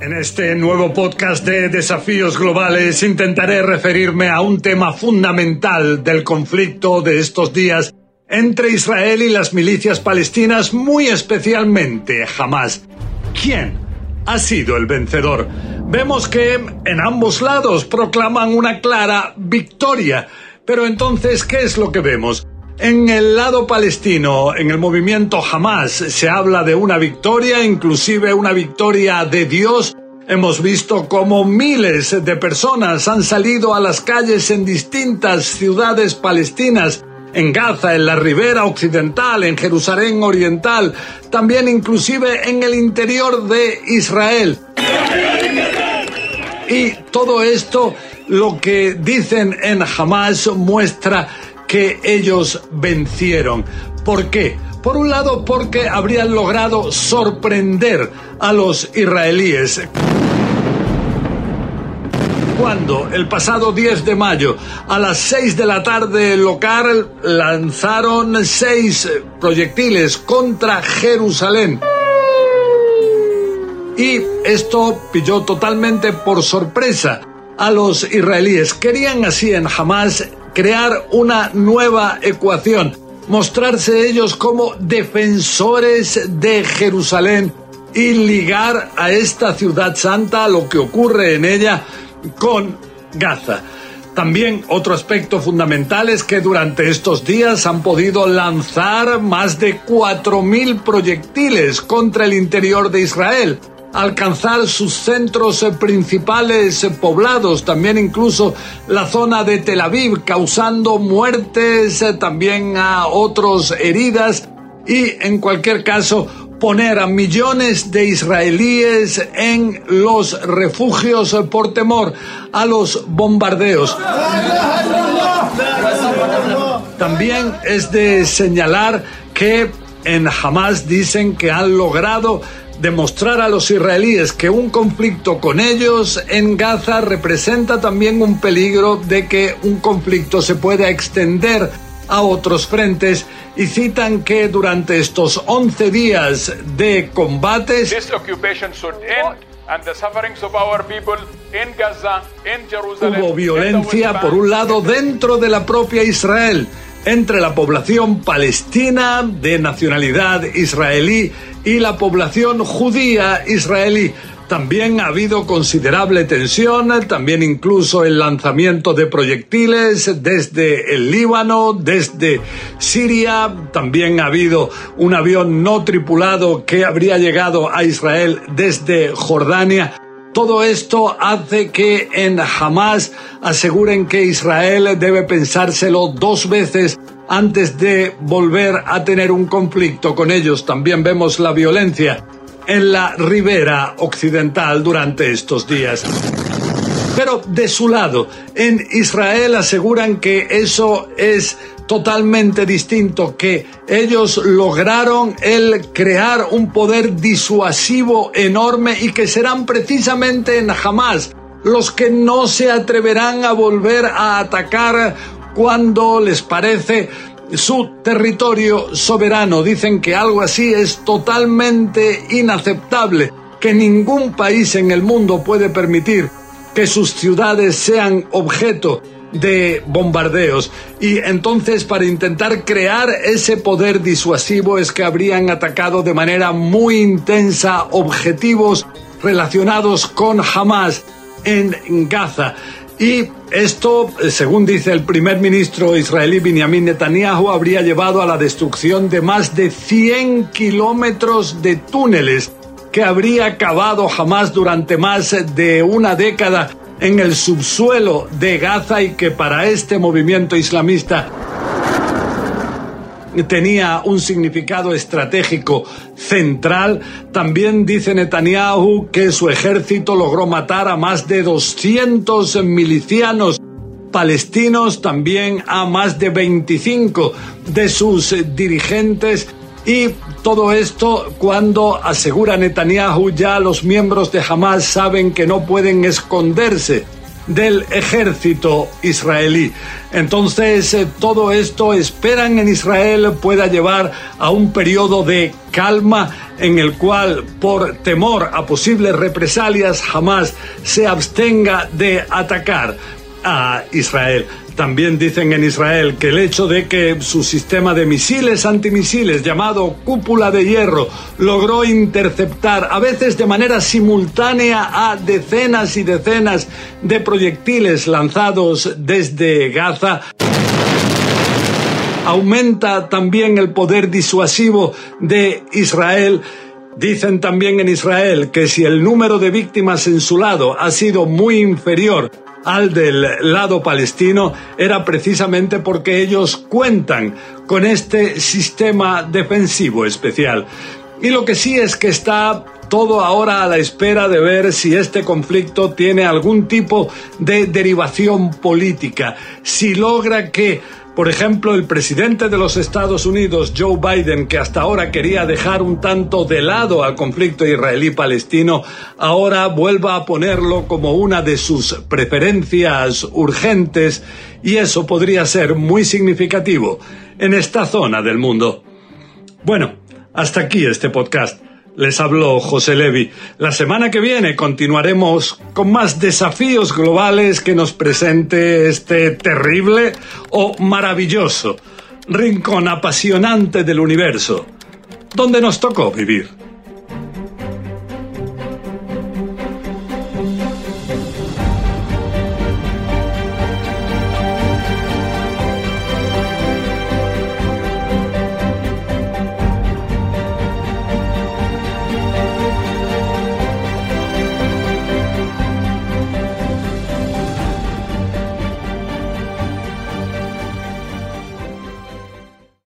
En este nuevo podcast de Desafíos Globales intentaré referirme a un tema fundamental del conflicto de estos días entre Israel y las milicias palestinas, muy especialmente Hamas. ¿Quién ha sido el vencedor? Vemos que en ambos lados proclaman una clara victoria. Pero entonces, ¿qué es lo que vemos? En el lado palestino, en el movimiento Hamas, se habla de una victoria, inclusive una victoria de Dios. Hemos visto cómo miles de personas han salido a las calles en distintas ciudades palestinas, en Gaza, en la ribera occidental, en Jerusalén oriental, también inclusive en el interior de Israel. Y todo esto, lo que dicen en Hamas, muestra que ellos vencieron. ¿Por qué? Por un lado, porque habrían logrado sorprender a los israelíes. Cuando el pasado 10 de mayo a las 6 de la tarde local lanzaron seis proyectiles contra Jerusalén. Y esto pilló totalmente por sorpresa a los israelíes. Querían así en Hamas crear una nueva ecuación, mostrarse ellos como defensores de Jerusalén y ligar a esta ciudad santa, lo que ocurre en ella, con Gaza. También otro aspecto fundamental es que durante estos días han podido lanzar más de 4.000 proyectiles contra el interior de Israel alcanzar sus centros principales poblados, también incluso la zona de Tel Aviv, causando muertes, eh, también a otros heridas y en cualquier caso poner a millones de israelíes en los refugios por temor a los bombardeos. También es de señalar que en Hamas dicen que han logrado demostrar a los israelíes que un conflicto con ellos en Gaza representa también un peligro de que un conflicto se pueda extender a otros frentes. Y citan que durante estos 11 días de combates hubo violencia por un lado dentro de la propia Israel entre la población palestina de nacionalidad israelí y la población judía israelí. También ha habido considerable tensión, también incluso el lanzamiento de proyectiles desde el Líbano, desde Siria, también ha habido un avión no tripulado que habría llegado a Israel desde Jordania. Todo esto hace que en Hamas aseguren que Israel debe pensárselo dos veces antes de volver a tener un conflicto con ellos. También vemos la violencia en la ribera occidental durante estos días. Pero de su lado, en Israel aseguran que eso es totalmente distinto, que ellos lograron el crear un poder disuasivo enorme y que serán precisamente en Hamas los que no se atreverán a volver a atacar cuando les parece su territorio soberano. Dicen que algo así es totalmente inaceptable, que ningún país en el mundo puede permitir que sus ciudades sean objeto de bombardeos y entonces para intentar crear ese poder disuasivo es que habrían atacado de manera muy intensa objetivos relacionados con Hamas en Gaza. Y esto, según dice el primer ministro israelí Benjamin Netanyahu, habría llevado a la destrucción de más de 100 kilómetros de túneles que habría cavado Hamas durante más de una década en el subsuelo de Gaza y que para este movimiento islamista tenía un significado estratégico central. También dice Netanyahu que su ejército logró matar a más de 200 milicianos palestinos, también a más de 25 de sus dirigentes y todo esto cuando asegura Netanyahu ya los miembros de Hamas saben que no pueden esconderse del ejército israelí. Entonces, eh, todo esto esperan en Israel pueda llevar a un periodo de calma en el cual, por temor a posibles represalias, jamás se abstenga de atacar a Israel. También dicen en Israel que el hecho de que su sistema de misiles antimisiles llamado cúpula de hierro logró interceptar a veces de manera simultánea a decenas y decenas de proyectiles lanzados desde Gaza aumenta también el poder disuasivo de Israel. Dicen también en Israel que si el número de víctimas en su lado ha sido muy inferior al del lado palestino era precisamente porque ellos cuentan con este sistema defensivo especial. Y lo que sí es que está todo ahora a la espera de ver si este conflicto tiene algún tipo de derivación política, si logra que por ejemplo, el presidente de los Estados Unidos, Joe Biden, que hasta ahora quería dejar un tanto de lado al conflicto israelí-palestino, ahora vuelva a ponerlo como una de sus preferencias urgentes y eso podría ser muy significativo en esta zona del mundo. Bueno, hasta aquí este podcast. Les habló José Levi. La semana que viene continuaremos con más desafíos globales que nos presente este terrible o maravilloso rincón apasionante del universo, donde nos tocó vivir.